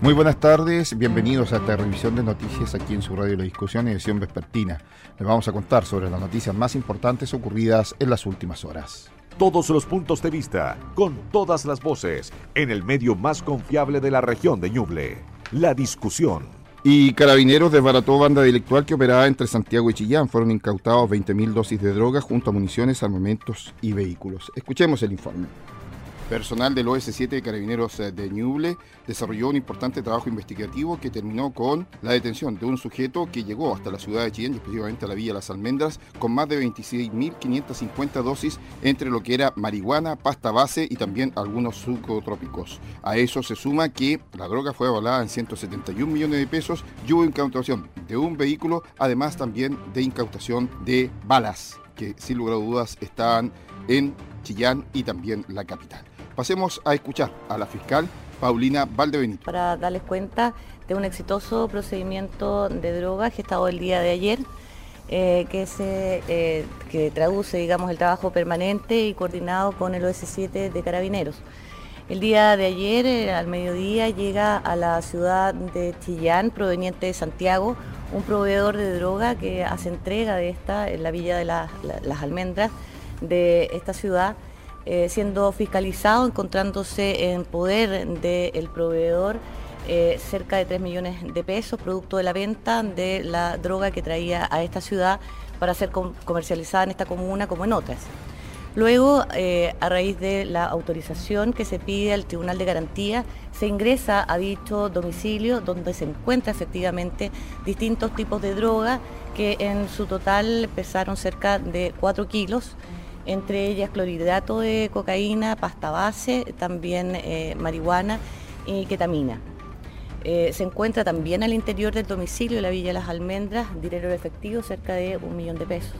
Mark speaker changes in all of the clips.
Speaker 1: Muy buenas tardes, bienvenidos a esta revisión de noticias aquí en su radio La Discusión, edición vespertina. Les vamos a contar sobre las noticias más importantes ocurridas en las últimas horas.
Speaker 2: Todos los puntos de vista, con todas las voces, en el medio más confiable de la región de Ñuble. La Discusión.
Speaker 1: Y Carabineros desbarató banda delictual que operaba entre Santiago y Chillán. Fueron incautados 20.000 dosis de droga junto a municiones, armamentos y vehículos. Escuchemos el informe. Personal del OS7 de Carabineros eh, de Ñuble desarrolló un importante trabajo investigativo que terminó con la detención de un sujeto que llegó hasta la ciudad de Chillán, específicamente a la Villa Las Almendras, con más de 26.550 dosis entre lo que era marihuana, pasta base y también algunos psicotrópicos. A eso se suma que la droga fue avalada en 171 millones de pesos y hubo incautación de un vehículo, además también de incautación de balas, que sin lugar a dudas estaban en Chillán y también la capital. Pasemos a escuchar a la fiscal Paulina Valdebenito.
Speaker 3: Para darles cuenta de un exitoso procedimiento de drogas gestado el día de ayer, eh, que, se, eh, que traduce digamos, el trabajo permanente y coordinado con el OS7 de Carabineros. El día de ayer, eh, al mediodía, llega a la ciudad de Chillán, proveniente de Santiago, un proveedor de droga que hace entrega de esta en la Villa de las Almendras de esta ciudad eh, siendo fiscalizado, encontrándose en poder del proveedor eh, cerca de 3 millones de pesos, producto de la venta de la droga que traía a esta ciudad para ser comercializada en esta comuna como en otras. Luego, eh, a raíz de la autorización que se pide al Tribunal de Garantía, se ingresa a dicho domicilio donde se encuentra efectivamente distintos tipos de droga que en su total pesaron cerca de 4 kilos entre ellas clorhidrato de cocaína, pasta base, también eh, marihuana y ketamina. Eh, se encuentra también al interior del domicilio de la Villa Las Almendras dinero efectivo cerca de un millón de pesos.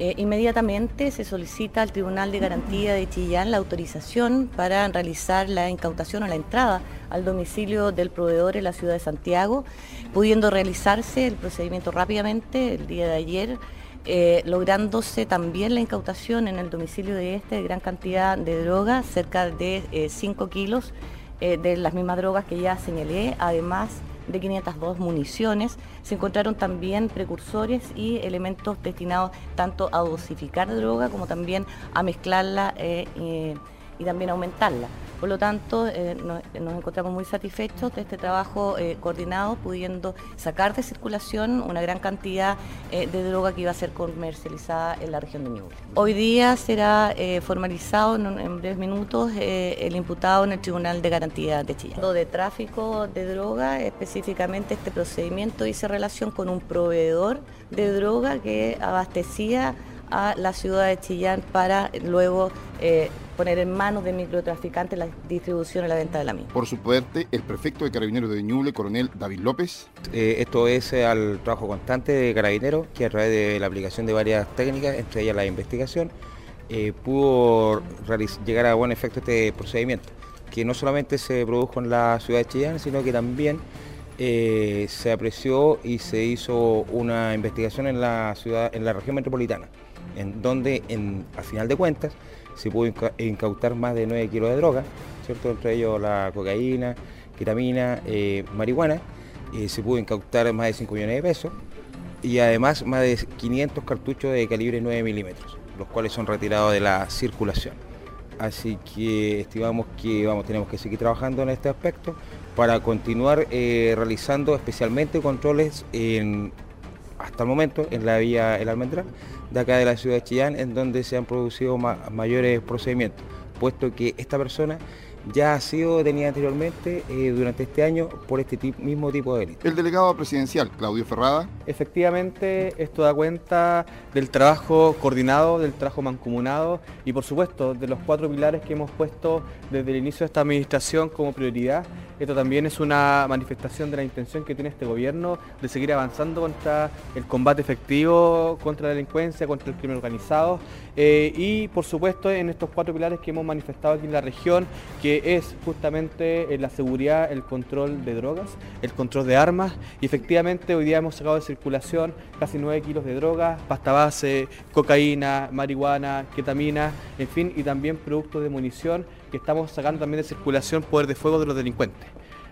Speaker 3: Eh, inmediatamente se solicita al Tribunal de Garantía de Chillán la autorización para realizar la incautación o la entrada al domicilio del proveedor en la ciudad de Santiago, pudiendo realizarse el procedimiento rápidamente el día de ayer eh, lográndose también la incautación en el domicilio de este de gran cantidad de drogas, cerca de 5 eh, kilos eh, de las mismas drogas que ya señalé, además de 502 municiones. Se encontraron también precursores y elementos destinados tanto a dosificar droga como también a mezclarla y también aumentarla. Por lo tanto, eh, nos, encontramos muy satisfechos de este trabajo eh, coordinado, pudiendo sacar de circulación una gran cantidad eh, de droga que iba a ser comercializada en la región de Ñuble. Hoy día será formalizado en, breves minutos el imputado en el Tribunal de Garantía de Chile. De tráfico de droga, específicamente este procedimiento hizo relación con un proveedor de droga que abastecía a la ciudad de Chillán para luego eh, poner en manos de microtraficantes la distribución y la venta de la misma.
Speaker 1: Por su parte, el prefecto de Carabineros de Ñuble, coronel David López.
Speaker 4: Eh, esto es eh, al trabajo constante de Carabineros, que a través de la aplicación de varias técnicas, entre ellas la investigación, pudo llegar a buen efecto este procedimiento, que no solamente se produjo en la ciudad de Chillán, sino que también se apreció y se hizo una investigación en la ciudad, en la región metropolitana en donde en, a final de cuentas se pudo incautar más de 9 kilos de droga, ¿cierto? entre ellos la cocaína, ketamina, eh, marihuana, eh, se pudo incautar más de 5 millones de pesos y además más de 500 cartuchos de calibre 9 milímetros, los cuales son retirados de la circulación. Así que estimamos que vamos, tenemos que seguir trabajando en este aspecto para continuar eh, realizando especialmente controles en, hasta el momento en la vía El Almendral de acá de la ciudad de Chillán, en donde se han producido mayores procedimientos, puesto que esta persona ya ha sido detenida anteriormente eh, durante este año por este mismo tipo de delito.
Speaker 1: El delegado presidencial, Claudio Ferrada.
Speaker 5: Efectivamente, esto da cuenta del trabajo coordinado, del trabajo mancomunado y por supuesto de los cuatro pilares que hemos puesto desde el inicio de esta administración como prioridad. Esto también es una manifestación de la intención que tiene este gobierno de seguir avanzando contra el combate efectivo, contra la delincuencia, contra el crimen organizado eh, y por supuesto en estos cuatro pilares que hemos manifestado aquí en la región, que es justamente eh, la seguridad, el control de drogas, el control de armas y efectivamente hoy día hemos sacado de circulación casi 9 kilos de drogas, pasta base, cocaína, marihuana, ketamina, en fin, y también productos de munición que estamos sacando también de circulación poder de fuego de los delincuentes.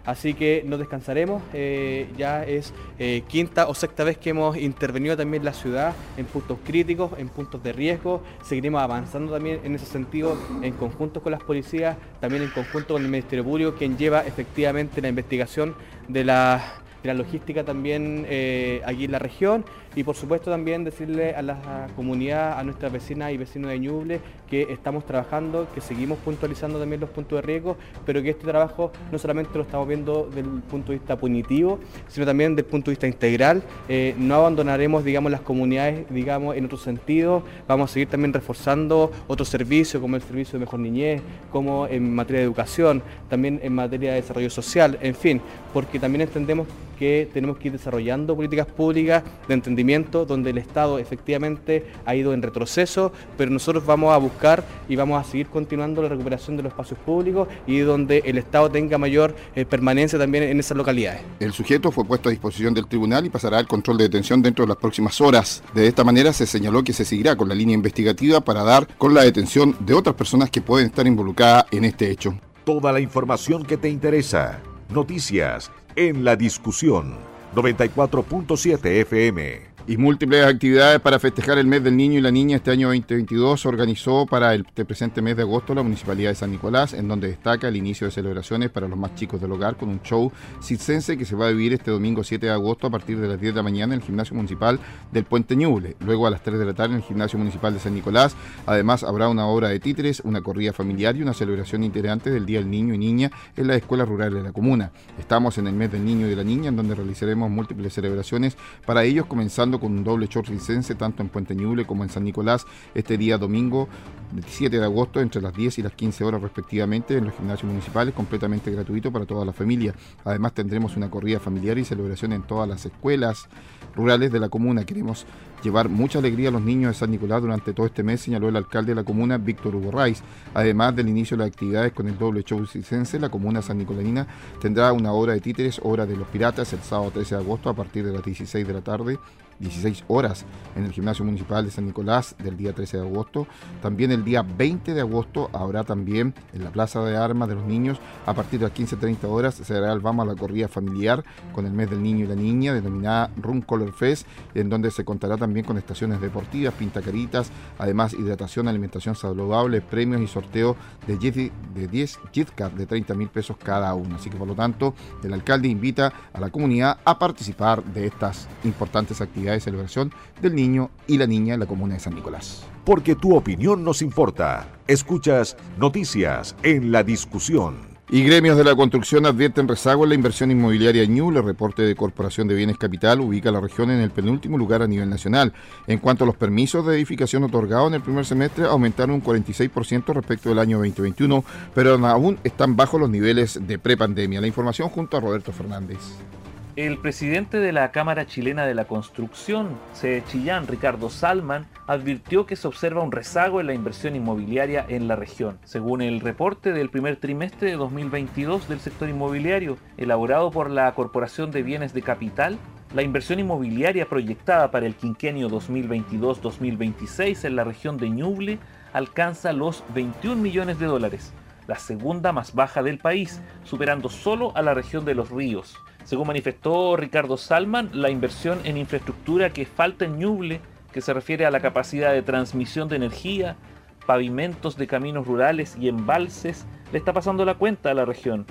Speaker 5: Así que no descansaremos, eh, ya es eh, quinta o sexta vez que hemos intervenido también la ciudad en puntos críticos, en puntos de riesgo, seguiremos avanzando también en ese sentido en conjunto con las policías, también en conjunto con el Ministerio Público, quien lleva efectivamente la investigación de la de la logística también eh, aquí en la región y por supuesto también decirle a la comunidad, a nuestras vecinas y vecinos de Ñuble que estamos trabajando, que seguimos puntualizando también los puntos de riesgo, pero que este trabajo no solamente lo estamos viendo desde el punto de vista punitivo, sino también desde el punto de vista integral. Eh, no abandonaremos, digamos, las comunidades, digamos, en otro sentido. Vamos a seguir también reforzando otros servicios, como el servicio de mejor niñez, como en materia de educación, también en materia de desarrollo social, en fin, porque también entendemos que tenemos que ir desarrollando políticas públicas de entendimiento donde el Estado efectivamente ha ido en retroceso, pero nosotros vamos a buscar y vamos a seguir continuando la recuperación de los espacios públicos y donde el Estado tenga mayor eh, permanencia también en esas localidades.
Speaker 1: El sujeto fue puesto a disposición del tribunal y pasará al control de detención dentro de las próximas horas. De esta manera se señaló que se seguirá con la línea investigativa para dar con la detención de otras personas que pueden estar involucradas en este hecho.
Speaker 2: Toda la información que te interesa. Noticias en la discusión 94.7 FM.
Speaker 1: Y múltiples actividades para festejar el mes del niño y la niña este año 2022 se organizó para el presente mes de agosto la Municipalidad de San Nicolás, en donde destaca el inicio de celebraciones para los más chicos del hogar con un show circense que se va a vivir este domingo 7 de agosto a partir de las 10 de la mañana en el Gimnasio Municipal del Puente Ñuble. Luego a las 3 de la tarde en el Gimnasio Municipal de San Nicolás. Además habrá una obra de títeres, una corrida familiar y una celebración integrante del Día del Niño y Niña en la escuela rural de la comuna. Estamos en el mes del niño y de la niña, en donde realizaremos múltiples celebraciones para ellos, comenzando con un doble show license tanto en Puente Ñuble como en San Nicolás este día domingo 27 de agosto entre las 10 y las 15 horas respectivamente en los gimnasios municipales completamente gratuito para toda la familia. Además tendremos una corrida familiar y celebración en todas las escuelas rurales de la comuna. Queremos llevar mucha alegría a los niños de San Nicolás durante todo este mes, señaló el alcalde de la comuna, Víctor Hugo Raiz. Además del inicio de las actividades con el doble show license, la comuna san nicolanina tendrá una hora de títeres, hora de los piratas, el sábado 13 de agosto a partir de las 16 de la tarde 16 horas en el Gimnasio Municipal de San Nicolás del día 13 de agosto. También el día 20 de agosto habrá también en la Plaza de Armas de los Niños a partir de las 15.30 horas se hará el vamos a la corrida familiar con el mes del niño y la niña denominada Run Color Fest en donde se contará también con estaciones deportivas, pintacaritas, además hidratación, alimentación saludable, premios y sorteo de 10, de 10 gift de 30 mil pesos cada uno. Así que por lo tanto el alcalde invita a la comunidad a participar de estas importantes actividades de celebración del niño y la niña en la comuna de San Nicolás.
Speaker 2: Porque tu opinión nos importa. Escuchas noticias en la discusión.
Speaker 1: Y gremios de la construcción advierten rezago en la inversión inmobiliaria Ñuble. El reporte de Corporación de Bienes Capital ubica a la región en el penúltimo lugar a nivel nacional. En cuanto a los permisos de edificación otorgados en el primer semestre, aumentaron un 46% respecto del año 2021, pero aún están bajo los niveles de prepandemia. La información junto a Roberto Fernández.
Speaker 6: El presidente de la Cámara Chilena de la Construcción, C. Chillán, Ricardo Salman, advirtió que se observa un rezago en la inversión inmobiliaria en la región. Según el reporte del primer trimestre de 2022 del sector inmobiliario, elaborado por la Corporación de Bienes de Capital, la inversión inmobiliaria proyectada para el quinquenio 2022-2026 en la región de Ñuble alcanza los 21 millones de dólares, la segunda más baja del país, superando solo a la región de los ríos. Según manifestó Ricardo Salman, la inversión en infraestructura que falta en Ñuble, que se refiere a la capacidad de transmisión de energía, pavimentos de caminos rurales y embalses, le está pasando la cuenta a la región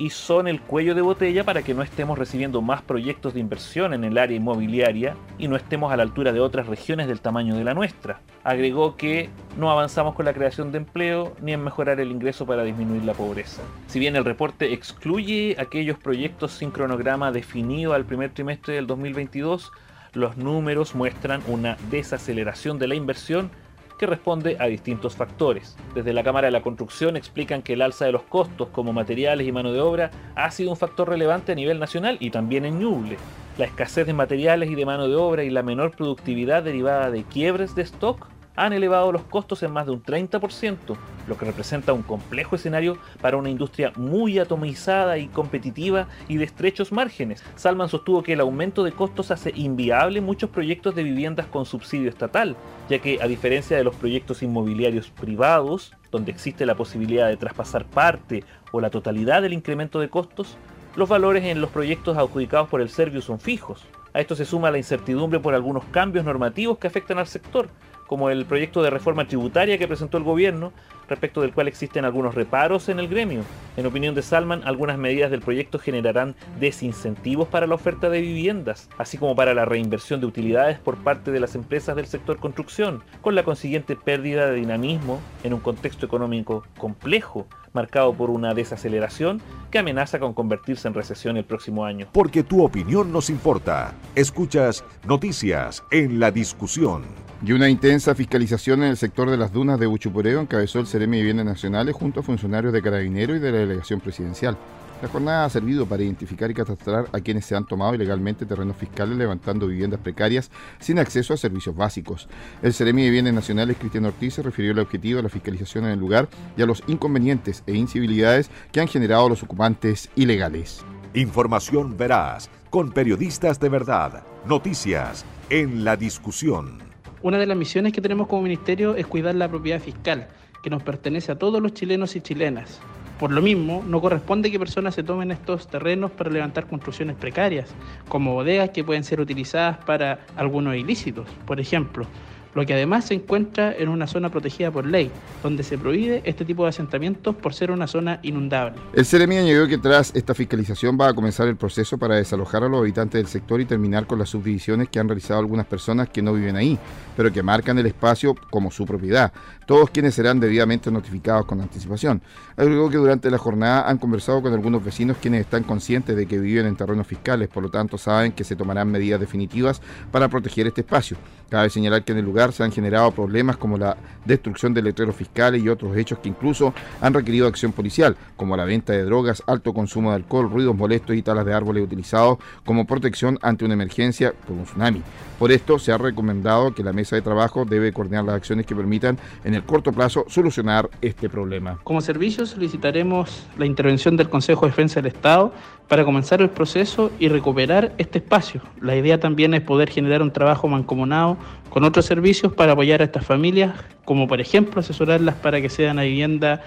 Speaker 6: y son el cuello de botella para que no estemos recibiendo más proyectos de inversión en el área inmobiliaria y no estemos a la altura de otras regiones del tamaño de la nuestra. Agregó que no avanzamos con la creación de empleo ni en mejorar el ingreso para disminuir la pobreza. Si bien el reporte excluye aquellos proyectos sin cronograma definido al primer trimestre del 2022, los números muestran una desaceleración de la inversión que responde a distintos factores. Desde la Cámara de la Construcción explican que el alza de los costos como materiales y mano de obra ha sido un factor relevante a nivel nacional y también en Ñuble. La escasez de materiales y de mano de obra y la menor productividad derivada de quiebres de stock han elevado los costos en más de un 30%, lo que representa un complejo escenario para una industria muy atomizada y competitiva y de estrechos márgenes. Salman sostuvo que el aumento de costos hace inviable muchos proyectos de viviendas con subsidio estatal, ya que a diferencia de los proyectos inmobiliarios privados, donde existe la posibilidad de traspasar parte o la totalidad del incremento de costos, los valores en los proyectos adjudicados por el Servio son fijos. A esto se suma la incertidumbre por algunos cambios normativos que afectan al sector, como el proyecto de reforma tributaria que presentó el gobierno, respecto del cual existen algunos reparos en el gremio. En opinión de Salman, algunas medidas del proyecto generarán desincentivos para la oferta de viviendas, así como para la reinversión de utilidades por parte de las empresas del sector construcción, con la consiguiente pérdida de dinamismo en un contexto económico complejo, marcado por una desaceleración que amenaza con convertirse en recesión el próximo año.
Speaker 2: Porque tu opinión nos importa. Escuchas noticias en la discusión.
Speaker 1: Y una intensa fiscalización en el sector de las dunas de Uchupureo encabezó el Ceremi de Bienes Nacionales junto a funcionarios de Carabinero y de la delegación presidencial. La jornada ha servido para identificar y catastrar a quienes se han tomado ilegalmente terrenos fiscales levantando viviendas precarias sin acceso a servicios básicos. El Ceremi de Bienes Nacionales, Cristian Ortiz, se refirió al objetivo de la fiscalización en el lugar y a los inconvenientes e incivilidades que han generado los ocupantes ilegales.
Speaker 2: Información veraz, con periodistas de verdad, noticias en la discusión.
Speaker 7: Una de las misiones que tenemos como ministerio es cuidar la propiedad fiscal, que nos pertenece a todos los chilenos y chilenas. Por lo mismo, no corresponde que personas se tomen estos terrenos para levantar construcciones precarias, como bodegas que pueden ser utilizadas para algunos ilícitos. Por ejemplo, lo que además se encuentra en una zona protegida por ley, donde se prohíbe este tipo de asentamientos por ser una zona inundable.
Speaker 1: El CEREMI añadió que tras esta fiscalización va a comenzar el proceso para desalojar a los habitantes del sector y terminar con las subdivisiones que han realizado algunas personas que no viven ahí, pero que marcan el espacio como su propiedad, todos quienes serán debidamente notificados con anticipación. Agregó que durante la jornada han conversado con algunos vecinos quienes están conscientes de que viven en terrenos fiscales, por lo tanto saben que se tomarán medidas definitivas para proteger este espacio. Cabe señalar que en el lugar se han generado problemas como la destrucción de letreros fiscales y otros hechos que incluso han requerido acción policial, como la venta de drogas, alto consumo de alcohol, ruidos molestos y talas de árboles utilizados como protección ante una emergencia por un tsunami. Por esto se ha recomendado que la mesa de trabajo debe coordinar las acciones que permitan en el corto plazo solucionar este problema.
Speaker 7: Como servicio solicitaremos la intervención del Consejo de Defensa del Estado para comenzar el proceso y recuperar este espacio. La idea también es poder generar un trabajo mancomunado con otros servicios para apoyar a estas familias, como por ejemplo asesorarlas para que sean a vivienda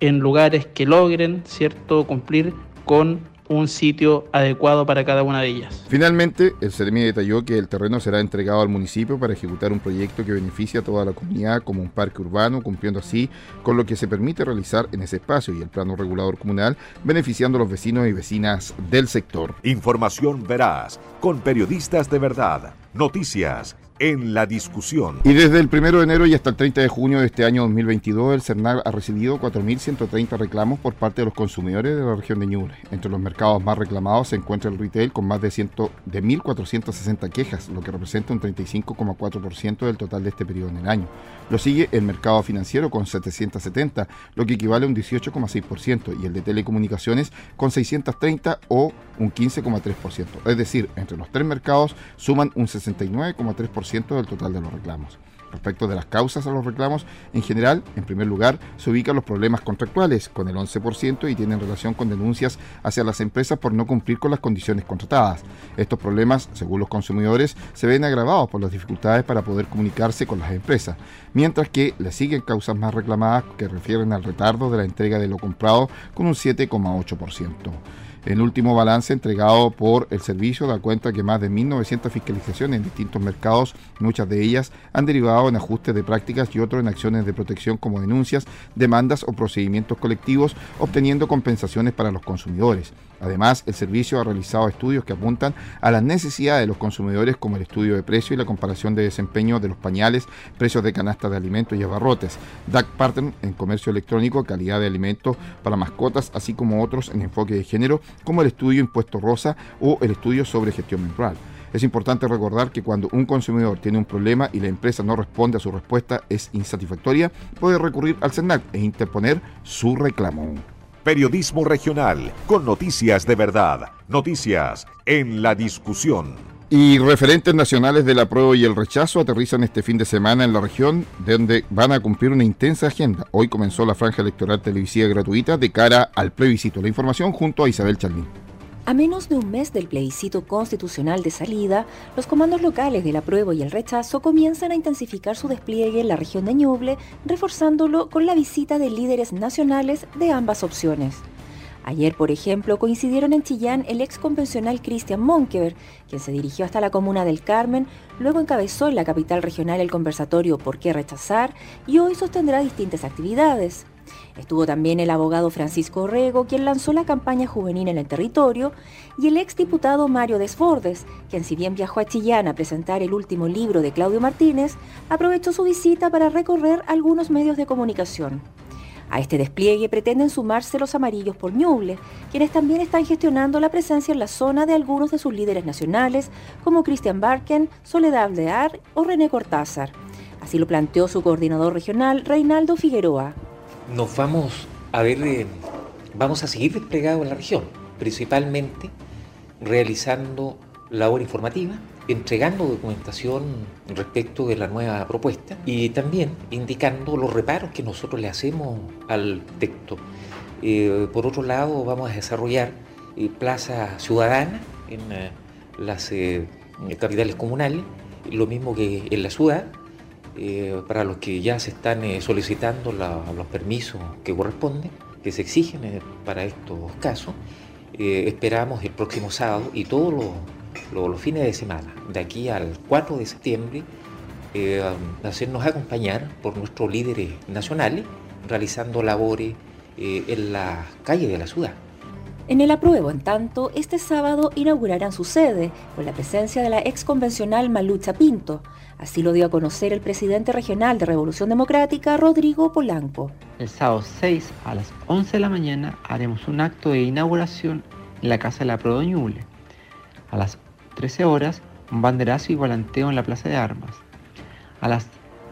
Speaker 7: en lugares que logren, ¿cierto?, cumplir con un sitio adecuado para cada una de ellas.
Speaker 1: Finalmente, el CERMI detalló que el terreno será entregado al municipio para ejecutar un proyecto que beneficie a toda la comunidad como un parque urbano, cumpliendo así con lo que se permite realizar en ese espacio y el plano regulador comunal, beneficiando a los vecinos y vecinas del sector.
Speaker 2: Información veraz, con periodistas de verdad, noticias en la discusión.
Speaker 1: Y desde el 1 de enero y hasta el 30 de junio de este año 2022, el CERNAR ha recibido 4.130 reclamos por parte de los consumidores de la región de Ñuble. Entre los mercados más reclamados se encuentra el retail con más de, 100, de 1.460 quejas, lo que representa un 35,4% del total de este periodo en el año. Lo sigue el mercado financiero con 770, lo que equivale a un 18,6%, y el de telecomunicaciones con 630 o un 15,3%. Es decir, entre los tres mercados suman un 69,3% del total de los reclamos. Respecto de las causas a los reclamos, en general, en primer lugar, se ubican los problemas contractuales, con el 11%, y tienen relación con denuncias hacia las empresas por no cumplir con las condiciones contratadas. Estos problemas, según los consumidores, se ven agravados por las dificultades para poder comunicarse con las empresas, mientras que le siguen causas más reclamadas que refieren al retardo de la entrega de lo comprado con un 7,8%. El último balance entregado por el servicio da cuenta que más de 1.900 fiscalizaciones en distintos mercados, muchas de ellas han derivado en ajustes de prácticas y otros en acciones de protección como denuncias, demandas o procedimientos colectivos, obteniendo compensaciones para los consumidores. Además, el servicio ha realizado estudios que apuntan a las necesidades de los consumidores como el estudio de precio y la comparación de desempeño de los pañales, precios de canastas de alimentos y abarrotes, DAC Pattern en comercio electrónico, calidad de alimentos para mascotas, así como otros en enfoque de género como el estudio Impuesto Rosa o el estudio sobre gestión menstrual. Es importante recordar que cuando un consumidor tiene un problema y la empresa no responde a su respuesta es insatisfactoria, puede recurrir al CENAC e interponer su reclamo.
Speaker 2: Periodismo regional, con noticias de verdad, noticias en la discusión.
Speaker 1: Y referentes nacionales del apruebo y el rechazo aterrizan este fin de semana en la región, donde van a cumplir una intensa agenda. Hoy comenzó la franja electoral televisiva gratuita de cara al plebiscito. La información junto a Isabel Chalmín.
Speaker 8: A menos de un mes del plebiscito constitucional de salida, los comandos locales del apruebo y el rechazo comienzan a intensificar su despliegue en la región de Ñuble, reforzándolo con la visita de líderes nacionales de ambas opciones. Ayer, por ejemplo, coincidieron en Chillán el ex convencional Cristian Monkever, quien se dirigió hasta la comuna del Carmen, luego encabezó en la capital regional el conversatorio ¿Por qué rechazar? y hoy sostendrá distintas actividades. Estuvo también el abogado Francisco Orrego, quien lanzó la campaña juvenil en el territorio, y el exdiputado Mario Desbordes, quien si bien viajó a Chillán a presentar el último libro de Claudio Martínez, aprovechó su visita para recorrer algunos medios de comunicación. A este despliegue pretenden sumarse los amarillos por Ñuble, quienes también están gestionando la presencia en la zona de algunos de sus líderes nacionales, como Cristian Barken, Soledad Aldear o René Cortázar. Así lo planteó su coordinador regional, Reinaldo Figueroa
Speaker 9: nos vamos a ver, eh, vamos a seguir desplegados en la región, principalmente realizando labor informativa, entregando documentación respecto de la nueva propuesta y también indicando los reparos que nosotros le hacemos al texto. Eh, por otro lado, vamos a desarrollar eh, plazas ciudadanas en las capitales comunales, lo mismo que en la ciudad, eh, para los que ya se están eh, solicitando los permisos que corresponden, que se exigen eh, para estos casos. esperamos el próximo sábado y todos los, fines de semana, de aquí al 4 de septiembre, hacernos acompañar por nuestros líderes nacionales realizando labores en la calle de la ciudad.
Speaker 8: En el apruebo, en tanto, este sábado inaugurarán su sede con la presencia de la ex convencional Malucha Pinto, Así lo dio a conocer el presidente regional de Revolución Democrática, Rodrigo Polanco.
Speaker 10: El sábado 6 a las 11 de la mañana haremos un acto de inauguración en la Casa de la Prodoñule. A las 13 horas, un banderazo y volanteo en la Plaza de Armas. A las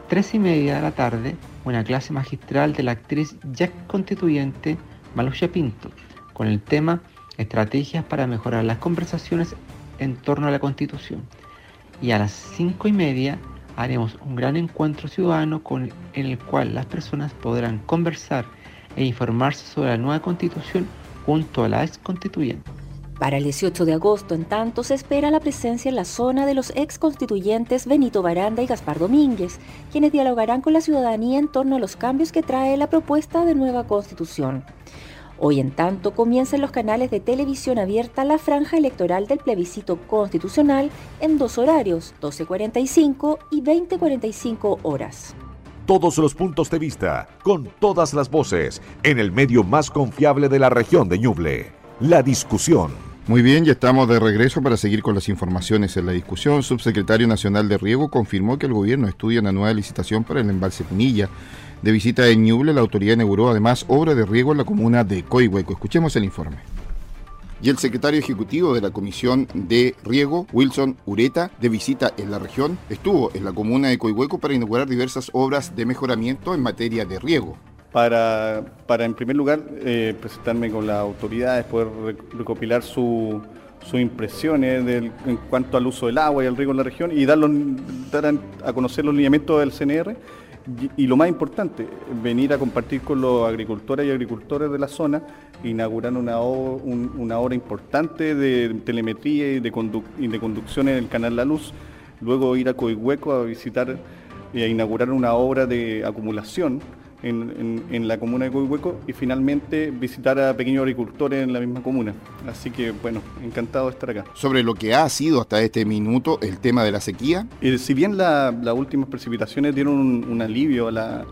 Speaker 10: 3 y media de la tarde, una clase magistral de la actriz ya constituyente Malucha Pinto, con el tema Estrategias para mejorar las conversaciones en torno a la Constitución y a las cinco y media haremos un gran encuentro ciudadano con, en el cual las personas podrán conversar e informarse sobre la nueva constitución junto a la ex constituyente.
Speaker 8: Para el 18 de agosto, en tanto, se espera la presencia en la zona de los ex constituyentes Benito Baranda y Gaspar Domínguez, quienes dialogarán con la ciudadanía en torno a los cambios que trae la propuesta de nueva constitución. Hoy en tanto comienza en los canales de televisión abierta la franja electoral del plebiscito constitucional en dos horarios, 12.45 y 20.45 horas.
Speaker 2: Todos los puntos de vista, con todas las voces, en el medio más confiable de la región de Ñuble, la discusión.
Speaker 1: Muy bien, ya estamos de regreso para seguir con las informaciones en la discusión. Subsecretario Nacional de Riego confirmó que el gobierno estudia una nueva licitación para el embalse Punilla de visita en Ñuble, la autoridad inauguró además obra de riego en la comuna de Coihueco. Escuchemos el informe. Y el secretario ejecutivo de la Comisión de Riego, Wilson Ureta, de visita en la región, estuvo en la comuna de Coihueco para inaugurar diversas obras de mejoramiento en materia de riego.
Speaker 11: Para, para en primer lugar, eh, presentarme con las autoridades, poder recopilar sus impresiones en cuanto al uso del agua y el riego en la región y dar, dar a conocer los lineamientos del CNR y, lo más importante, venir a compartir con los agricultores y agricultores de la zona, inaugurar una, una obra importante de telemetría y de, de conducción en el Canal La Luz, luego ir a Coihueco a visitar y a inaugurar una obra de acumulación en, la comuna de Coihueco y finalmente visitar a pequeños agricultores en la misma comuna. Así que bueno, encantado de estar acá.
Speaker 1: Sobre lo que ha sido hasta este minuto el tema de la sequía.
Speaker 11: Eh, si bien las últimas precipitaciones dieron un, alivio a la,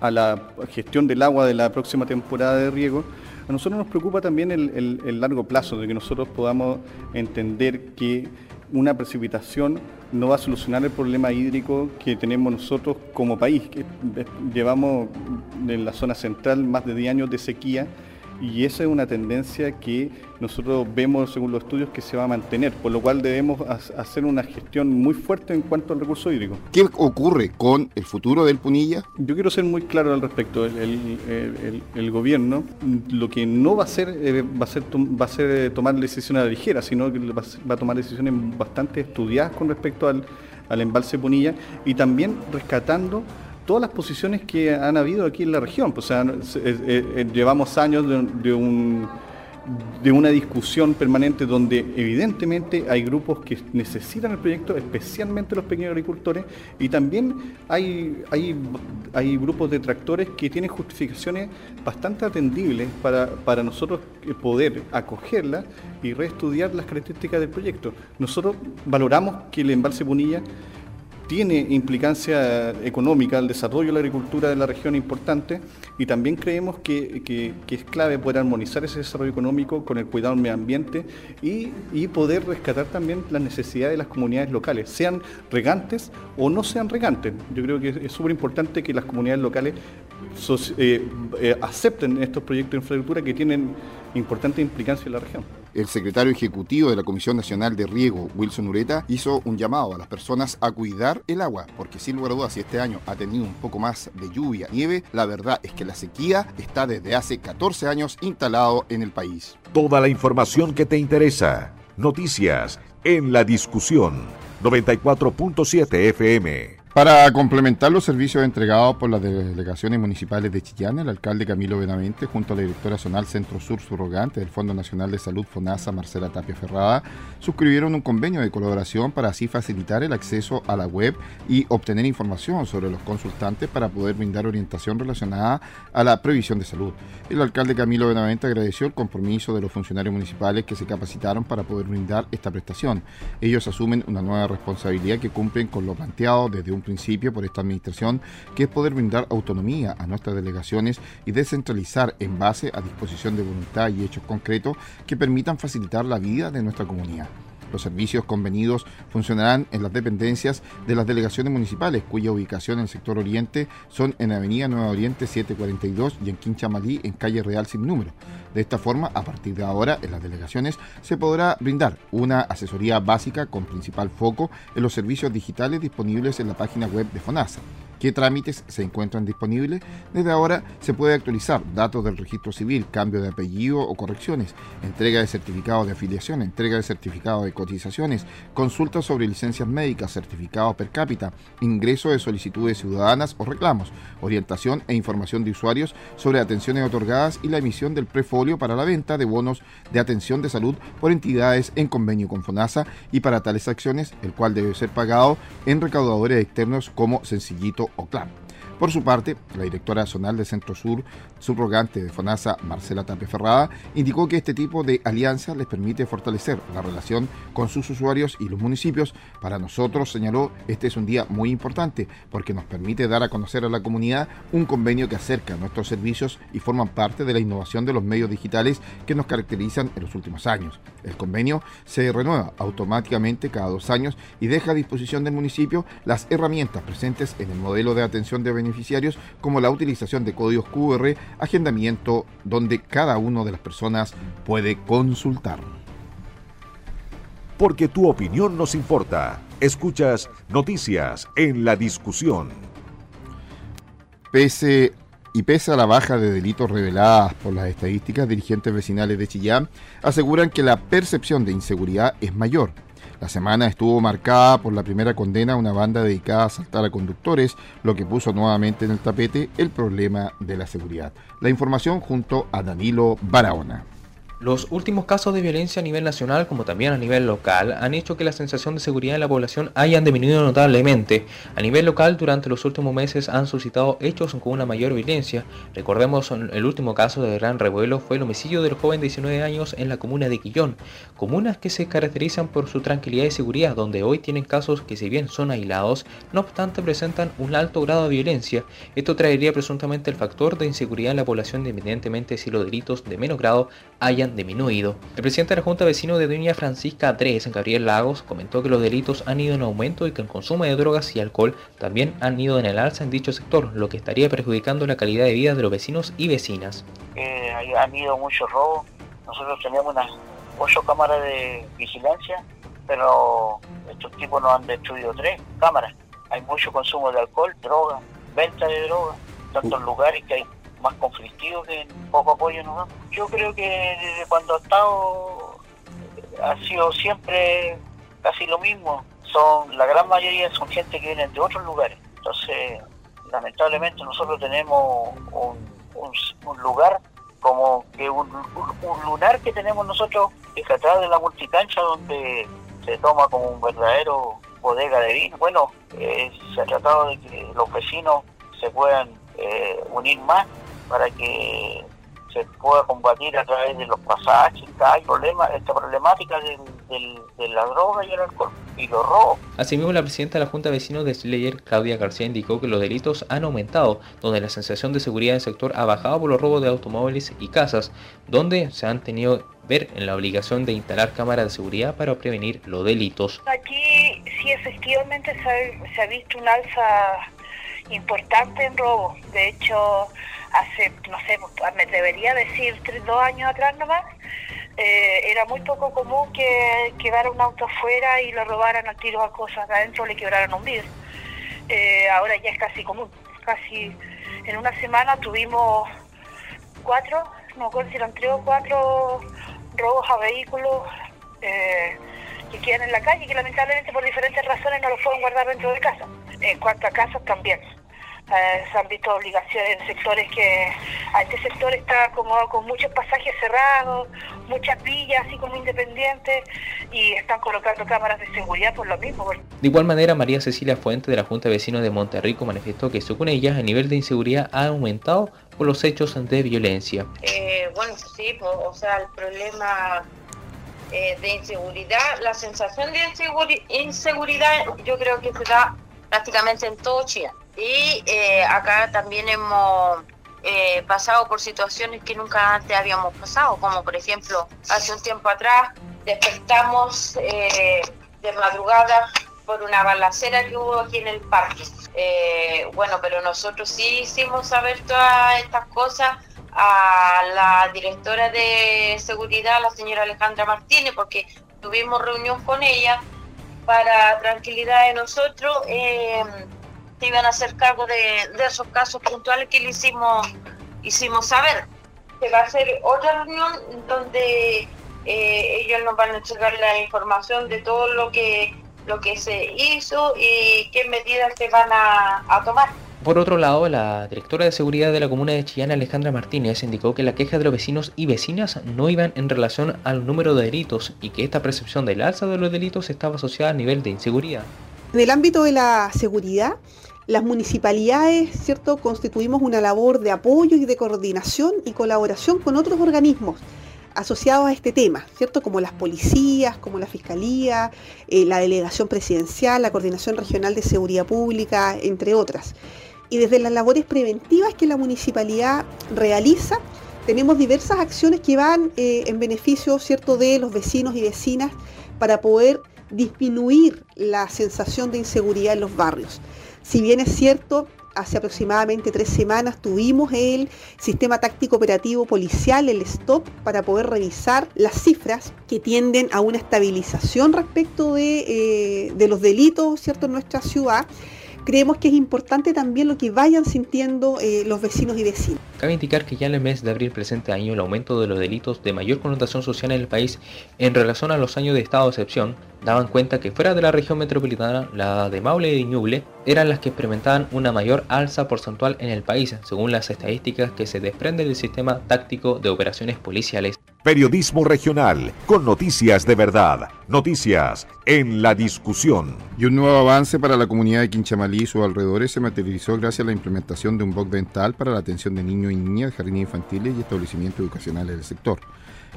Speaker 11: a la gestión del agua de la próxima temporada de riego, a nosotros nos preocupa también el, el largo plazo, de que nosotros podamos entender que una precipitación no va a solucionar el problema hídrico que tenemos nosotros como país. Que llevamos en la zona central más de 10 años de sequía y esa es una tendencia que nosotros vemos según los estudios que se va a mantener, por lo cual debemos hacer una gestión muy fuerte en cuanto al recurso hídrico.
Speaker 1: ¿Qué ocurre con el futuro del Punilla?
Speaker 11: Yo quiero ser muy claro al respecto. El, gobierno lo que no va a hacer eh, va, a ser, va a ser eh, tomar decisiones a la ligera, sino que va, a tomar decisiones bastante estudiadas con respecto al, al embalse Punilla y también rescatando todas las posiciones que han habido aquí en la región. O sea, llevamos años de, un, de una discusión permanente donde evidentemente hay grupos que necesitan el proyecto, especialmente los pequeños agricultores, y también hay, hay, hay grupos de tractores que tienen justificaciones bastante atendibles para, para nosotros poder acogerla y reestudiar las características del proyecto. Nosotros valoramos que el embalse Punilla tiene implicancia económica al desarrollo de la agricultura de la región importante y también creemos que, es clave poder armonizar ese desarrollo económico con el cuidado del medio ambiente y, poder rescatar también las necesidades de las comunidades locales, sean regantes o no sean regantes. Yo creo que es súper importante que las comunidades locales eh, eh, acepten estos proyectos de infraestructura que tienen importante implicancia en la región.
Speaker 1: El secretario ejecutivo de la Comisión Nacional de Riego, Wilson Ureta, hizo un llamado a las personas a cuidar el agua, porque sin lugar a dudas, si este año ha tenido un poco más de lluvia, nieve, la verdad es que la sequía está desde hace 14 años instalado en el país.
Speaker 2: Toda la información que te interesa. Noticias en la discusión. 94.7 FM.
Speaker 1: Para complementar los servicios entregados por las delegaciones municipales de Chillán, el alcalde Camilo Benavente, junto a la directora zonal Centro Sur Surrogante del Fondo Nacional de Salud FONASA, Marcela Tapia Ferrada, suscribieron un convenio de colaboración para así facilitar el acceso a la web y obtener información sobre los consultantes para poder brindar orientación relacionada a la previsión de salud. El alcalde Camilo Benavente agradeció el compromiso de los funcionarios municipales que se capacitaron para poder brindar esta prestación. Ellos asumen una nueva responsabilidad que cumplen con lo planteado desde un principio por esta administración, que es poder brindar autonomía a nuestras delegaciones y descentralizar en base a disposición de voluntad y hechos concretos que permitan facilitar la vida de nuestra comunidad. Los servicios convenidos funcionarán en las dependencias de las delegaciones municipales, cuya ubicación en el sector oriente son en Avenida Nueva Oriente 742 y en Quinchamalí, en calle Real sin número. De esta forma, a partir de ahora, en las delegaciones se podrá brindar una asesoría básica con principal foco en los servicios digitales disponibles en la página web de FONASA qué trámites se encuentran disponibles. Desde ahora se puede actualizar datos del registro civil, cambio de apellido o correcciones, entrega de certificado de afiliación, entrega de certificado de cotizaciones, consultas sobre licencias médicas, certificado per cápita, ingreso de solicitudes ciudadanas o reclamos, orientación e información de usuarios sobre atenciones otorgadas y la emisión del prefolio para la venta de bonos de atención de salud por entidades en convenio con FONASA y para tales acciones, el cual debe ser pagado en recaudadores externos como Sencillito o CLAM. Por su parte, la directora zonal de Centro Sur, subrogante de FONASA, Marcela Tapia Ferrada, indicó que este tipo de alianza les permite fortalecer la relación con sus usuarios y los municipios. Para nosotros, señaló, este es un día muy importante porque nos permite dar a conocer a la comunidad un convenio que acerca nuestros servicios y forman parte de la innovación de los medios digitales que nos caracterizan en los últimos años. El convenio se renueva automáticamente cada dos años y deja a disposición del municipio las herramientas presentes en el modelo de atención de beneficiarios como la utilización de códigos QR, agendamiento donde cada una de las personas puede consultar.
Speaker 2: Porque tu opinión nos importa. Escuchas noticias en la discusión.
Speaker 1: Pese y pese a la baja de delitos reveladas por las estadísticas, dirigentes vecinales de Chillán aseguran que la percepción de inseguridad es mayor la semana estuvo marcada por la primera condena a una banda dedicada a asaltar a conductores, lo que puso nuevamente en el tapete el problema de la seguridad. La información junto a Danilo Barahona.
Speaker 12: Los últimos casos de violencia a nivel nacional como también a nivel local han hecho que la sensación de seguridad en la población hayan disminuido notablemente. A nivel local durante los últimos meses han suscitado hechos con una mayor violencia. Recordemos el último caso de gran revuelo fue el homicidio del joven de 19 años en la comuna de Quillón, comunas que se caracterizan por su tranquilidad y seguridad, donde hoy tienen casos que si bien son aislados, no obstante presentan un alto grado de violencia. Esto traería presuntamente el factor de inseguridad en la población independientemente si los delitos de menos grado hayan disminuido. El presidente de la Junta Vecino de Doña Francisca 3, Gabriel Lagos, comentó que los delitos han ido en aumento y que el consumo de drogas y alcohol también han ido en el alza en dicho sector, lo que estaría perjudicando la calidad de vida de los vecinos y vecinas.
Speaker 13: Eh, han ido muchos robos. Nosotros teníamos unas ocho cámaras de vigilancia, pero estos tipos nos han destruido tres cámaras. Hay mucho consumo de alcohol, droga, venta de droga, tantos lugares que hay más conflictivo que poco apoyo nos. Yo creo que desde cuando ha estado ha sido siempre casi lo mismo. Son la gran mayoría son gente que viene de otros lugares. Entonces, lamentablemente nosotros tenemos un, lugar como que un, lunar que tenemos nosotros es atrás de la multicancha donde se toma como un verdadero bodega de vino. Bueno, eh, se ha tratado de que los vecinos se puedan eh, unir más para que se pueda combatir a través de los pasajes, hay problemas, esta problemática de la droga y el alcohol y los robos.
Speaker 12: Asimismo, la presidenta de la Junta de Vecinos de Slayer, Claudia García, indicó que los delitos han aumentado, donde la sensación de seguridad en el sector ha bajado por los robos de automóviles y casas, donde se han tenido ver en la obligación de instalar cámaras de seguridad para prevenir los delitos.
Speaker 14: Aquí sí efectivamente se se ha visto un alza importante en robos. De hecho, hace, no sé, me debería decir tres, dos años atrás nomás, eh, era muy poco común que quedara un auto afuera y le robaran al tiro a cosas de adentro le quebraran un vidrio. Eh, ahora ya es casi común. Casi en una semana tuvimos cuatro, no recuerdo si eran tres o cuatro robos a vehículos eh, que quedan en la calle y que lamentablemente por diferentes razones no los pueden guardar dentro de casa. En cuanto a casas también. Eh, se han visto obligaciones en sectores que a este sector está como con muchos pasajes cerrados, muchas villas así como independientes y están colocando cámaras de seguridad por lo mismo. De
Speaker 12: igual manera, María Cecilia Fuente de la Junta de Vecinos de Monterrico manifestó que según ella el nivel de inseguridad ha aumentado por los hechos de violencia.
Speaker 15: Eh, bueno, sí, o sea, el problema eh, de inseguridad, la sensación de inseguridad yo creo que se da prácticamente en todo Chile. Y eh, acá también hemos eh, pasado por situaciones que nunca antes habíamos pasado, como por ejemplo, hace un tiempo atrás despertamos eh, de madrugada por una balacera que hubo aquí en el parque. bueno, pero nosotros sí hicimos saber todas estas cosas a la directora de seguridad, la señora Alejandra Martínez, porque tuvimos reunión con ella para tranquilidad de nosotros se iban a hacer cargo de, esos casos puntuales que le hicimos, hicimos saber. Se va a hacer otra reunión donde eh, ellos nos van a entregar la información de todo lo que, lo que se hizo y qué medidas se van a, tomar.
Speaker 12: Por otro lado, la directora de seguridad de la comuna de Chillán, Alejandra Martínez, indicó que la queja de los vecinos y vecinas no iban en relación al número de delitos y que esta percepción del alza de los delitos estaba asociada a nivel de inseguridad.
Speaker 16: En el ámbito de la seguridad, las municipalidades, ¿cierto?, constituimos una labor de apoyo y de coordinación y colaboración con otros organismos asociados a este tema, ¿cierto? Como las policías, como la Fiscalía, eh, la Delegación Presidencial, la Coordinación Regional de Seguridad Pública, entre otras. Y desde las labores preventivas que la municipalidad realiza, tenemos diversas acciones que van eh, en beneficio, ¿cierto?, de los vecinos y vecinas para poder disminuir la sensación de inseguridad en los barrios. Si bien es cierto, hace aproximadamente tres semanas tuvimos el sistema táctico operativo policial, el STOP, para poder revisar las cifras que tienden a una estabilización respecto de, eh, los delitos ¿cierto? en nuestra ciudad creemos que es importante también lo que vayan sintiendo eh, los vecinos y vecinas.
Speaker 12: Cabe indicar que ya en el mes de abril presente año el aumento de los delitos de mayor connotación social en el país en relación a los años de estado de excepción daban cuenta que fuera de la región metropolitana, la de Maule y Ñuble eran las que experimentaban una mayor alza porcentual en el país, según las estadísticas que se desprenden del sistema táctico de operaciones policiales.
Speaker 2: Periodismo regional, con noticias de verdad. Noticias en la discusión.
Speaker 1: Y un nuevo avance para la comunidad de Quinchamalí y sus alrededores se materializó gracias a la implementación de un BOC dental para la atención de niños y niñas de jardines infantiles y establecimientos educacionales del sector.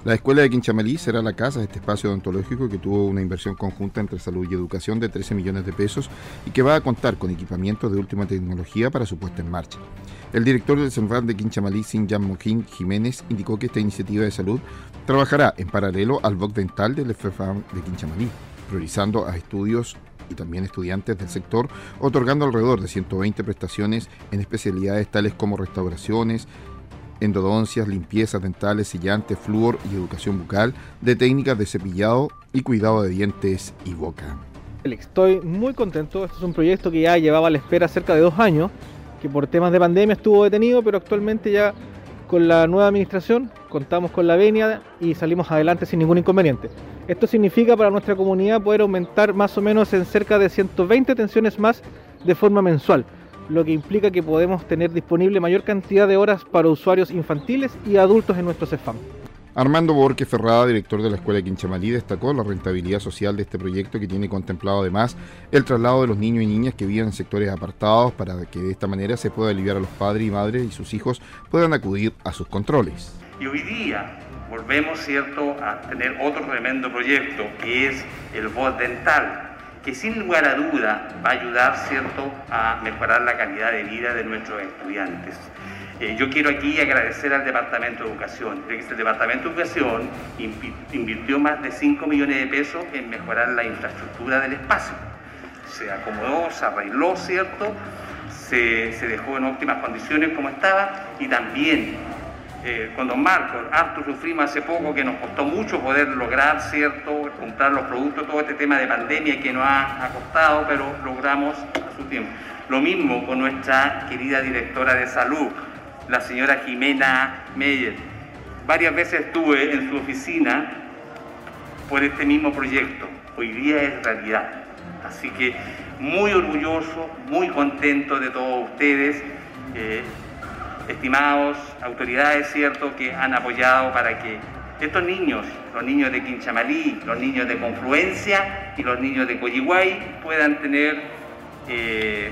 Speaker 1: La escuela de Quinchamalí será la casa de este espacio odontológico que tuvo una inversión conjunta entre salud y educación de 13 millones de pesos y que va a contar con equipamientos de última tecnología para su puesta en marcha. El director del CENFAM de Quinchamalí, Sinjan Moquín Jiménez, indicó que esta iniciativa de salud trabajará en paralelo al BOC dental del FFAM de Quinchamalí, priorizando a estudios y también estudiantes del sector, otorgando alrededor de 120 prestaciones en especialidades tales como restauraciones, endodoncias, limpiezas dentales, sellantes, flúor y educación bucal, de técnicas de cepillado y cuidado de dientes y boca.
Speaker 17: Estoy muy contento, este es un proyecto que ya llevaba a la espera cerca de dos años que por temas de pandemia estuvo detenido, pero actualmente ya con la nueva administración contamos con la venia y salimos adelante sin ningún inconveniente. Esto significa para nuestra comunidad poder aumentar más o menos en cerca de 120 tensiones más de forma mensual, lo que implica que podemos tener disponible mayor cantidad de horas para usuarios infantiles y adultos en nuestro CEFAM.
Speaker 1: Armando Borque Ferrada, director de la Escuela de Quinchamalí, destacó la rentabilidad social de este proyecto que tiene contemplado además el traslado de los niños y niñas que viven en sectores apartados para que de esta manera se pueda aliviar a los padres y madres y sus hijos puedan acudir a sus controles.
Speaker 18: Y hoy día volvemos, ¿cierto?, a tener otro tremendo proyecto que es el voz dental, que sin lugar a duda va a ayudar, ¿cierto?, a mejorar la calidad de vida de nuestros estudiantes. Eh, yo quiero aquí agradecer al Departamento de Educación, el Departamento de Educación invirtió más de 5 millones de pesos en mejorar la infraestructura del espacio. Se acomodó, se arregló, ¿cierto? Se, dejó en óptimas condiciones como estaba y también eh, con don Marcos, harto sufrimos hace poco que nos costó mucho poder lograr, ¿cierto?, comprar los productos, todo este tema de pandemia que nos ha, costado, pero logramos a su tiempo. Lo mismo con nuestra querida directora de salud, la señora Jimena Meyer. Varias veces estuve en su oficina por este mismo proyecto. Hoy día es realidad. Así que muy orgulloso, muy contento de todos ustedes, eh, estimados autoridades, ¿cierto?, que han apoyado para que estos niños, los niños de Quinchamalí, los niños de Confluencia y los niños de Coyihuay puedan tener eh,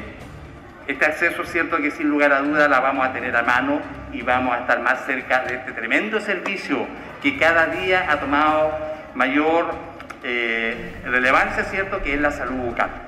Speaker 18: este acceso cierto que sin lugar a duda la vamos a tener a mano y vamos a estar más cerca de este tremendo servicio que cada día ha tomado mayor eh, relevancia, cierto, que es la salud bucal.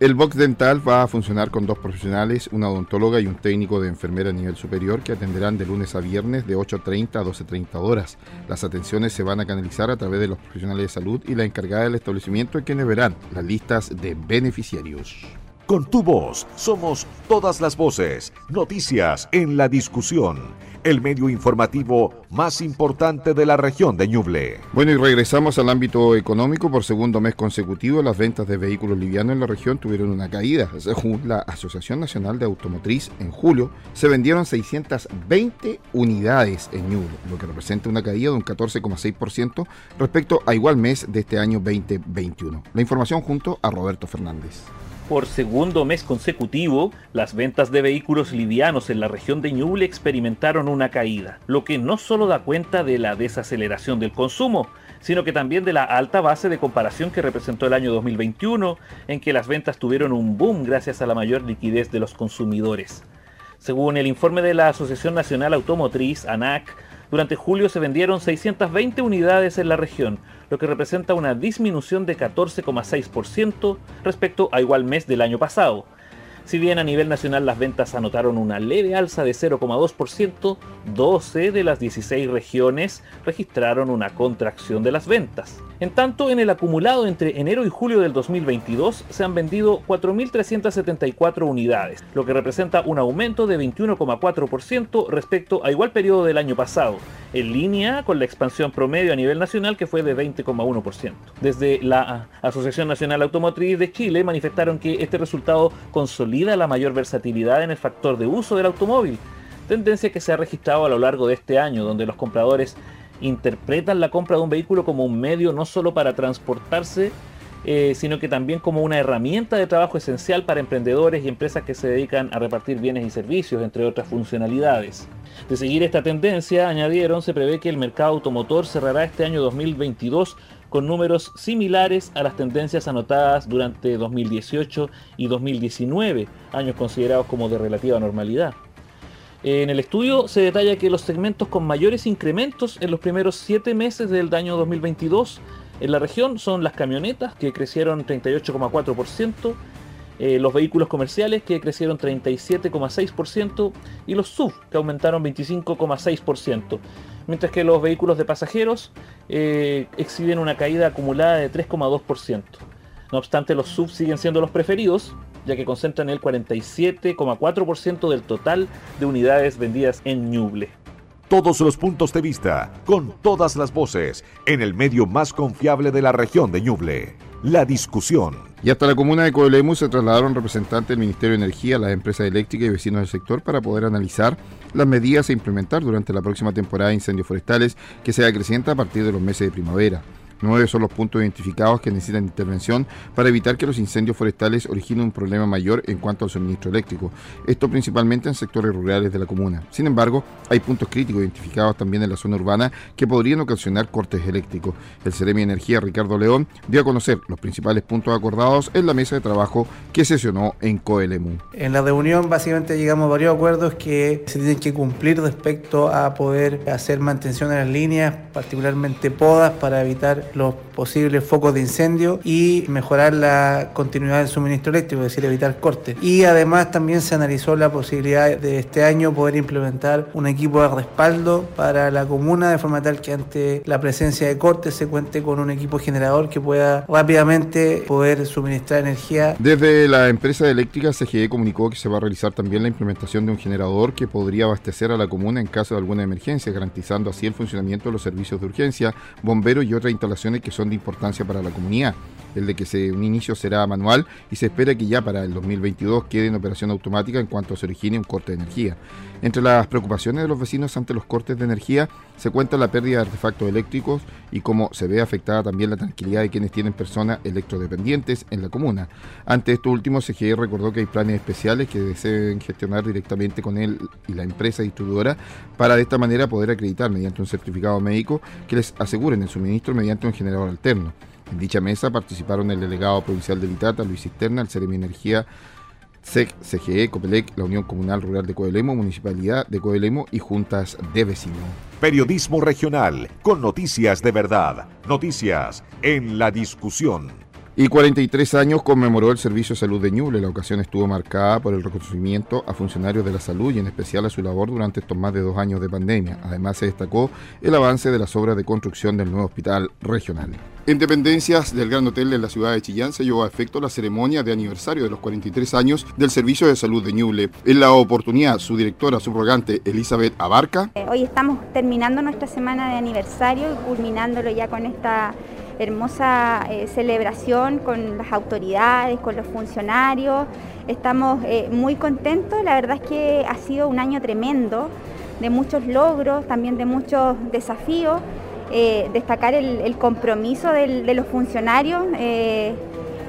Speaker 1: El box dental va a funcionar con dos profesionales, una odontóloga y un técnico de enfermera a nivel superior que atenderán de lunes a viernes de 8.30 a 12.30 horas. Las atenciones se van a canalizar a través de los profesionales de salud y la encargada del establecimiento quienes verán las listas de beneficiarios.
Speaker 2: Con tu voz somos todas las voces. Noticias en la discusión. El medio informativo más importante de la región de Ñuble.
Speaker 1: Bueno, y regresamos al ámbito económico. Por segundo mes consecutivo, las ventas de vehículos livianos en la región tuvieron una caída. Según la Asociación Nacional de Automotriz, en julio se vendieron 620 unidades en Ñuble, lo que representa una caída de un 14,6% respecto a igual mes de este año 2021. La información junto a Roberto Fernández.
Speaker 6: Por segundo mes consecutivo, las ventas de vehículos livianos en la región de Ñuble experimentaron una caída, lo que no solo da cuenta de la desaceleración del consumo, sino que también de la alta base de comparación que representó el año 2021, en que las ventas tuvieron un boom gracias a la mayor liquidez de los consumidores. Según el informe de la Asociación Nacional Automotriz, ANAC, durante julio se vendieron 620 unidades en la región, lo que representa una disminución de 14,6% respecto a igual mes del año pasado. Si bien a nivel nacional las ventas anotaron una leve alza de 0,2%, 12 de las 16 regiones registraron una contracción de las ventas. En tanto, en el acumulado entre enero y julio del 2022 se han vendido 4.374 unidades, lo que representa un aumento de 21,4% respecto a igual periodo del año pasado, en línea con la expansión promedio a nivel nacional que fue de 20,1%. Desde la Asociación Nacional Automotriz de Chile manifestaron que este resultado consolida la mayor versatilidad en el factor de uso del automóvil, tendencia que se ha registrado a lo largo de este año, donde los compradores interpretan la compra de un vehículo como un medio no solo para transportarse eh, sino que también como una herramienta de trabajo esencial para emprendedores y empresas que se dedican a repartir bienes y servicios, entre otras funcionalidades. De seguir esta tendencia, añadieron, se prevé que el mercado automotor cerrará este año 2022 con números similares a las tendencias anotadas durante 2018 y 2019, años considerados como de relativa normalidad. En el estudio se detalla que los segmentos con mayores incrementos en los primeros 7 meses del año 2022 en la región son las camionetas, que crecieron 38,4%, eh, los vehículos comerciales, que crecieron 37,6%, y los SUV, que aumentaron 25,6%, mientras que los vehículos de pasajeros eh, exhiben una caída acumulada de 3,2%. No obstante, los SUV siguen siendo los preferidos, ya que concentran el 47,4% del total de unidades vendidas en Ñuble
Speaker 2: todos los puntos de vista, con todas las voces, en el medio más confiable de la región de Ñuble. La discusión.
Speaker 1: Y hasta la comuna de Coelemu se trasladaron representantes del Ministerio de Energía, las empresas eléctricas y vecinos del sector para poder analizar las medidas a implementar durante la próxima temporada de incendios forestales que se acrecienta a partir de los meses de primavera. Nueve son los puntos identificados que necesitan intervención para evitar que los incendios forestales originen un problema mayor en cuanto al suministro eléctrico, esto principalmente en sectores rurales de la comuna. Sin embargo, hay puntos críticos identificados también en la zona urbana que podrían ocasionar cortes eléctricos. El Ceremi Energía Ricardo León dio a conocer los principales puntos acordados en la mesa de trabajo que sesionó en Coelemu.
Speaker 19: En la reunión básicamente llegamos a varios acuerdos que se tienen que cumplir respecto a poder hacer mantención de las líneas, particularmente podas para evitar los posibles focos de incendio y mejorar la continuidad del suministro eléctrico, es decir, evitar cortes. Y además también se analizó la posibilidad de este año poder implementar un equipo de respaldo para la comuna de forma tal que ante la presencia de cortes se cuente con un equipo generador que pueda rápidamente poder suministrar energía.
Speaker 1: Desde la empresa eléctrica CGE comunicó que se va a realizar también la implementación de un generador que podría abastecer a la comuna en caso de alguna emergencia, garantizando así el funcionamiento de los servicios de urgencia, bomberos y otras instalaciones que son de importancia para la comunidad. El de que se, un inicio será manual y se espera que ya para el 2022 quede en operación automática en cuanto se origine un corte de energía. Entre las preocupaciones de los vecinos ante los cortes de energía se cuenta la pérdida de artefactos eléctricos y cómo se ve afectada también la tranquilidad de quienes tienen personas electrodependientes en la comuna. Ante esto último, CGE recordó que hay planes especiales que deseen gestionar directamente con él y la empresa distribuidora para de esta manera poder acreditar mediante un certificado médico que les aseguren el suministro mediante un generador alterno. En dicha mesa participaron el delegado provincial de Vitata, Luis Cisterna, el Ceremi Energía SEC, CGE, Copelec, la Unión Comunal Rural de Coelemo, Municipalidad de Coelemo y juntas de vecinos.
Speaker 2: Periodismo regional, con noticias de verdad, noticias en la discusión.
Speaker 1: Y 43 años conmemoró el Servicio de Salud de Ñuble. La ocasión estuvo marcada por el reconocimiento a funcionarios de la salud y en especial a su labor durante estos más de dos años de pandemia. Además se destacó el avance de las obras de construcción del nuevo hospital regional. En dependencias del Gran Hotel de la ciudad de Chillán se llevó a efecto la ceremonia de aniversario de los 43 años del Servicio de Salud de Ñuble. En la oportunidad, su directora subrogante Elizabeth Abarca.
Speaker 20: Eh, hoy estamos terminando nuestra semana de aniversario y culminándolo ya con esta hermosa eh, celebración con las autoridades, con los funcionarios. Estamos eh, muy contentos, la verdad es que ha sido un año tremendo, de muchos logros, también de muchos desafíos. Eh, destacar el, compromiso de los funcionarios.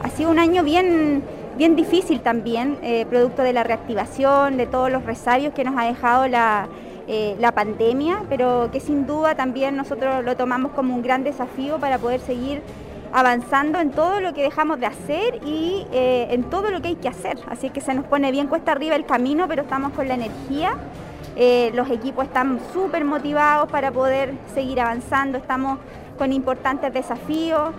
Speaker 20: ha sido un año bien, bien difícil también, producto de la reactivación, de todos los resabios que nos ha dejado la, eh, la pandemia, pero que sin duda también nosotros lo tomamos como un gran desafío para poder seguir avanzando en todo lo que dejamos de hacer y eh, en todo lo que hay que hacer. Así que se nos pone bien cuesta arriba el camino, pero estamos con la energía. Eh, los equipos están súper motivados para poder seguir avanzando, estamos con importantes desafíos.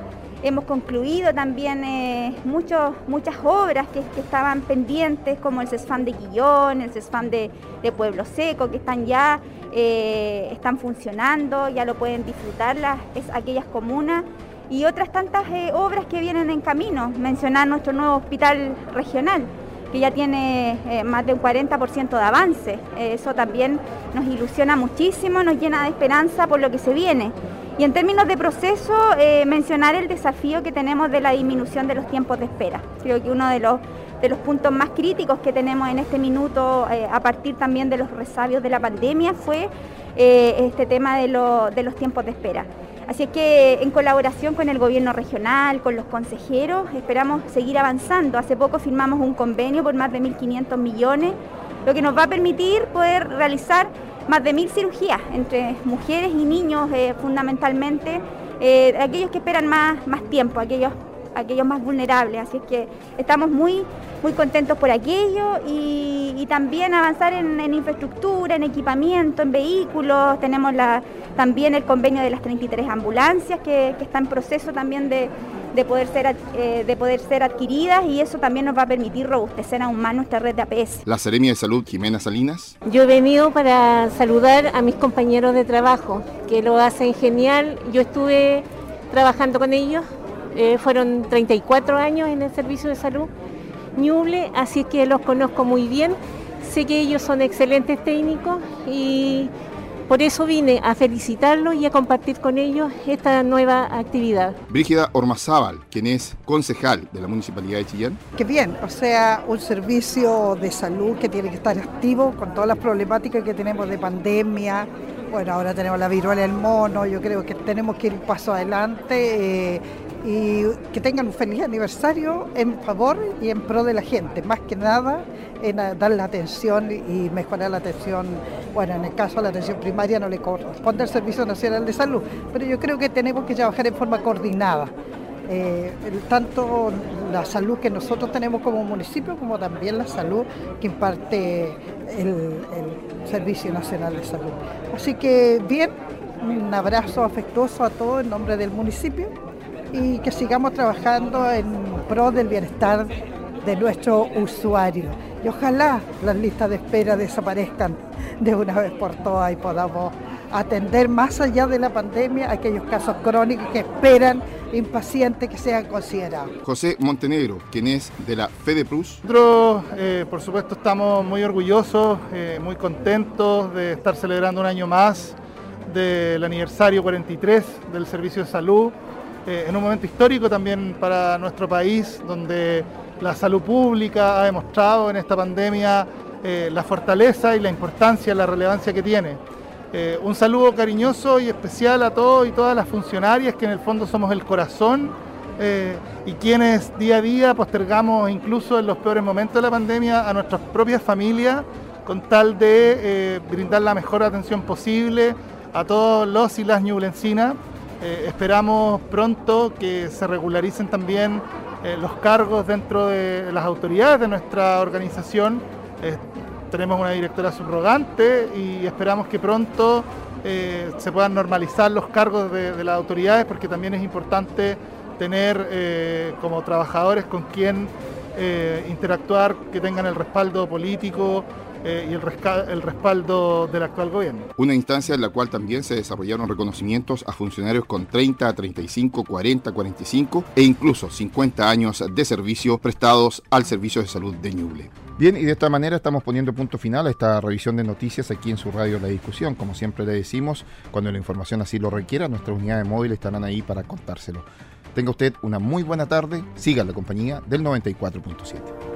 Speaker 20: Hemos concluido también eh, muchas obras que, estaban pendientes, como el CESFAM de Quillón, el CESFAM de, Pueblo Seco, que están ya eh, están funcionando, ya lo pueden disfrutar es, aquellas comunas y otras tantas eh, obras que vienen en camino. Mencionar nuestro nuevo hospital regional, que ya tiene más de un 40% de avance. eso también nos ilusiona muchísimo, nos llena de esperanza por lo que se viene. Y en términos de proceso, eh, mencionar el desafío que tenemos de la disminución de los tiempos de espera. Creo que uno de los, de los puntos más críticos que tenemos en este minuto, eh, a partir también de los resabios de la pandemia, fue eh, este tema de, de los tiempos de espera. Así es que en colaboración con el gobierno regional, con los consejeros, esperamos seguir avanzando. Hace poco firmamos un convenio por más de 1.500 millones, lo que nos va a permitir poder realizar más de mil cirugías entre mujeres y niños eh, fundamentalmente, eh, aquellos que esperan más, más tiempo, aquellos, aquellos más vulnerables. Así es que estamos muy, muy contentos por aquello y, también avanzar en, infraestructura, en equipamiento, en vehículos. Tenemos también el convenio de las 33 ambulancias que está en proceso también de, de poder, ser, eh, de poder ser adquiridas y eso también nos va a permitir robustecer aún más nuestra red de APS.
Speaker 1: La Seremia de Salud, Jimena Salinas.
Speaker 21: Yo he venido para saludar a mis compañeros de trabajo, que lo hacen genial. Yo estuve trabajando con ellos, eh, fueron 34 años en el servicio de salud Ñuble, así que los conozco muy bien. Sé que ellos son excelentes técnicos y por eso vine a felicitarlos y a compartir con ellos esta nueva actividad.
Speaker 1: Brígida Ormazábal, quien es concejal de la Municipalidad de Chillán.
Speaker 22: Qué bien, o sea, un servicio de salud que tiene que estar activo con todas las problemáticas que tenemos de pandemia. Bueno, ahora tenemos la viruela del mono, yo creo que tenemos que ir un paso adelante. Eh, y que tengan un feliz aniversario en favor y en pro de la gente, más que nada en dar la atención y mejorar la atención, bueno, en el caso de la atención primaria no le corresponde al Servicio Nacional de Salud, pero yo creo que tenemos que trabajar en forma coordinada. Eh, tanto la salud que nosotros tenemos como municipio como también la salud que imparte el Servicio Nacional de Salud. Así que bien, un abrazo afectuoso a todos en nombre del municipio y que sigamos trabajando en pro del bienestar de nuestro usuario. Y ojalá las listas de espera desaparezcan de una vez por todas y podamos atender más allá de la pandemia aquellos casos crónicos que esperan impacientes que sean considerados.
Speaker 1: José Montenegro, quien es de la Fede Plus.
Speaker 23: Nosotros, eh, por supuesto, estamos muy orgullosos, eh, muy contentos de estar celebrando un año más del aniversario 43 del Servicio de Salud. Eh, en un momento histórico también para nuestro país, donde la salud pública ha demostrado en esta pandemia eh, la fortaleza y la importancia, la relevancia que tiene. Eh, un saludo cariñoso y especial a todos y todas las funcionarias que en el fondo somos el corazón y quienes día a día postergamos incluso en los peores momentos de la pandemia a nuestras propias familias con tal de brindar la mejor atención posible a todos los y las ñublencinas. Eh, esperamos pronto que se regularicen también eh, los cargos dentro de las autoridades de nuestra organización. Eh, tenemos una directora subrogante y esperamos que pronto se puedan normalizar los cargos de, las autoridades porque también es importante tener como trabajadores con quien interactuar, que tengan el respaldo político, eh, y el, respaldo del actual gobierno.
Speaker 1: Una instancia en la cual también se desarrollaron reconocimientos a funcionarios con 30, 35, 40, 45 e incluso 50 años de servicio prestados al Servicio de Salud de Ñuble. Bien, y de esta manera estamos poniendo punto final a esta revisión de noticias aquí en su radio La Discusión. Como siempre le decimos, cuando la información así lo requiera, nuestras unidades móviles estarán ahí para contárselo. Tenga usted una muy buena tarde, siga la compañía del 94.7.